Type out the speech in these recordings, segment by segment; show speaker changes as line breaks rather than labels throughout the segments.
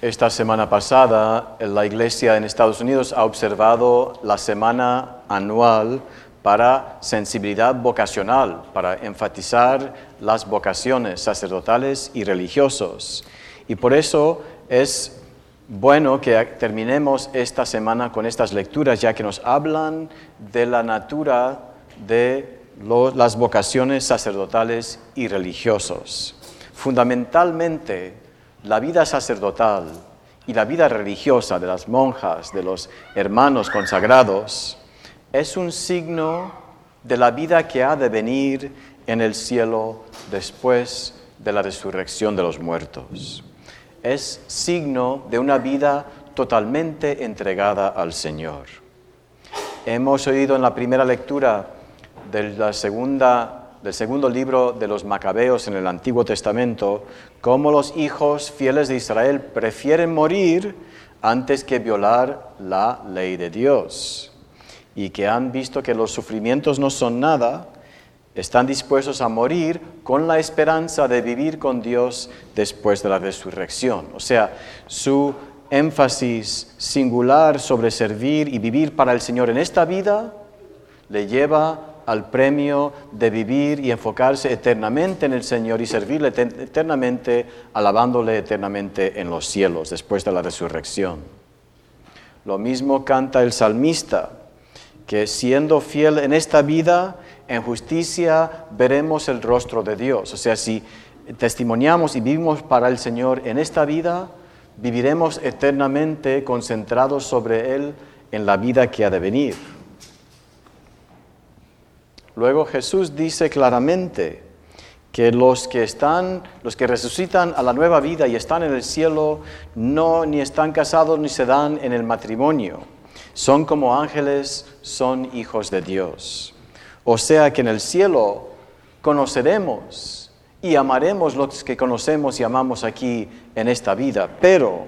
Esta semana pasada, la Iglesia en Estados Unidos ha observado la semana anual para sensibilidad vocacional, para enfatizar las vocaciones sacerdotales y religiosos. Y por eso es bueno que terminemos esta semana con estas lecturas, ya que nos hablan de la natura de las vocaciones sacerdotales y religiosos. Fundamentalmente, la vida sacerdotal y la vida religiosa de las monjas, de los hermanos consagrados, es un signo de la vida que ha de venir en el cielo después de la resurrección de los muertos. Es signo de una vida totalmente entregada al Señor. Hemos oído en la primera lectura de la segunda del segundo libro de los Macabeos en el Antiguo Testamento, cómo los hijos fieles de Israel prefieren morir antes que violar la ley de Dios y que han visto que los sufrimientos no son nada, están dispuestos a morir con la esperanza de vivir con Dios después de la resurrección. O sea, su énfasis singular sobre servir y vivir para el Señor en esta vida le lleva al premio de vivir y enfocarse eternamente en el Señor y servirle eternamente, alabándole eternamente en los cielos después de la resurrección. Lo mismo canta el salmista, que siendo fiel en esta vida, en justicia veremos el rostro de Dios. O sea, si testimoniamos y vivimos para el Señor en esta vida, viviremos eternamente concentrados sobre Él en la vida que ha de venir. Luego Jesús dice claramente que los que están, los que resucitan a la nueva vida y están en el cielo, no ni están casados ni se dan en el matrimonio. Son como ángeles, son hijos de Dios. O sea que en el cielo conoceremos y amaremos los que conocemos y amamos aquí en esta vida, pero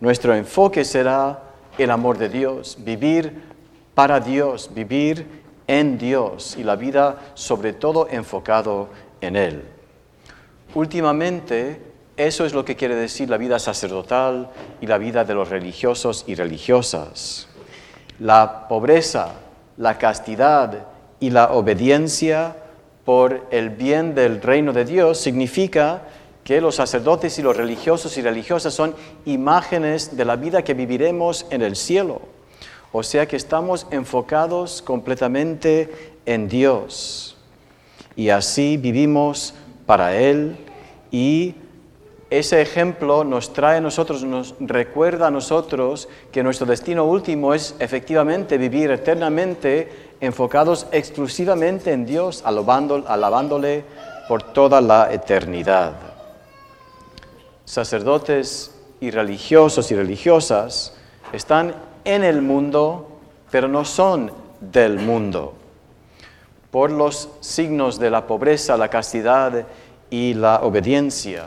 nuestro enfoque será el amor de Dios, vivir para Dios, vivir en Dios y la vida sobre todo enfocado en Él. Últimamente, eso es lo que quiere decir la vida sacerdotal y la vida de los religiosos y religiosas. La pobreza, la castidad y la obediencia por el bien del reino de Dios significa que los sacerdotes y los religiosos y religiosas son imágenes de la vida que viviremos en el cielo. O sea que estamos enfocados completamente en Dios. Y así vivimos para Él y ese ejemplo nos trae a nosotros, nos recuerda a nosotros que nuestro destino último es efectivamente vivir eternamente enfocados exclusivamente en Dios, alabándole por toda la eternidad. Sacerdotes y religiosos y religiosas están en el mundo, pero no son del mundo. Por los signos de la pobreza, la castidad y la obediencia,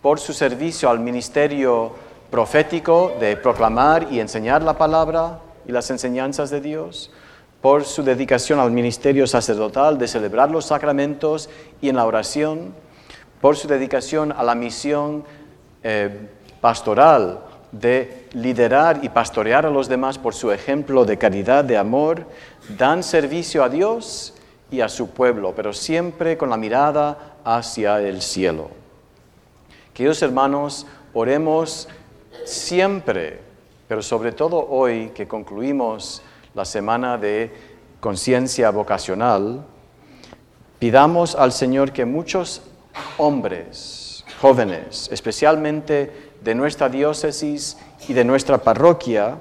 por su servicio al ministerio profético de proclamar y enseñar la palabra y las enseñanzas de Dios, por su dedicación al ministerio sacerdotal de celebrar los sacramentos y en la oración, por su dedicación a la misión eh, pastoral de liderar y pastorear a los demás por su ejemplo de caridad, de amor, dan servicio a Dios y a su pueblo, pero siempre con la mirada hacia el cielo. Queridos hermanos, oremos siempre, pero sobre todo hoy que concluimos la semana de conciencia vocacional, pidamos al Señor que muchos hombres, jóvenes, especialmente de nuestra diócesis y de nuestra parroquia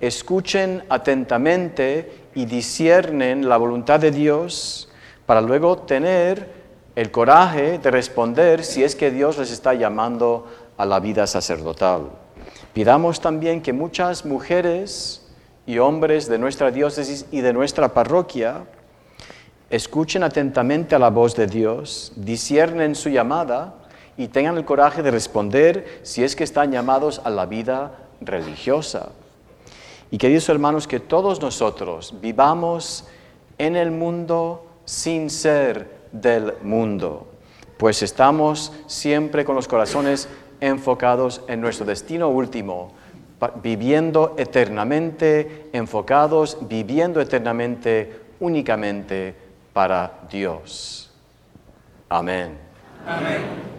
escuchen atentamente y disciernen la voluntad de Dios para luego tener el coraje de responder si es que Dios les está llamando a la vida sacerdotal. Pidamos también que muchas mujeres y hombres de nuestra diócesis y de nuestra parroquia escuchen atentamente a la voz de Dios, disciernen su llamada y tengan el coraje de responder si es que están llamados a la vida religiosa. Y queridos hermanos, que todos nosotros vivamos en el mundo sin ser del mundo, pues estamos siempre con los corazones enfocados en nuestro destino último, viviendo eternamente, enfocados, viviendo eternamente únicamente para Dios. Amén.
Amén.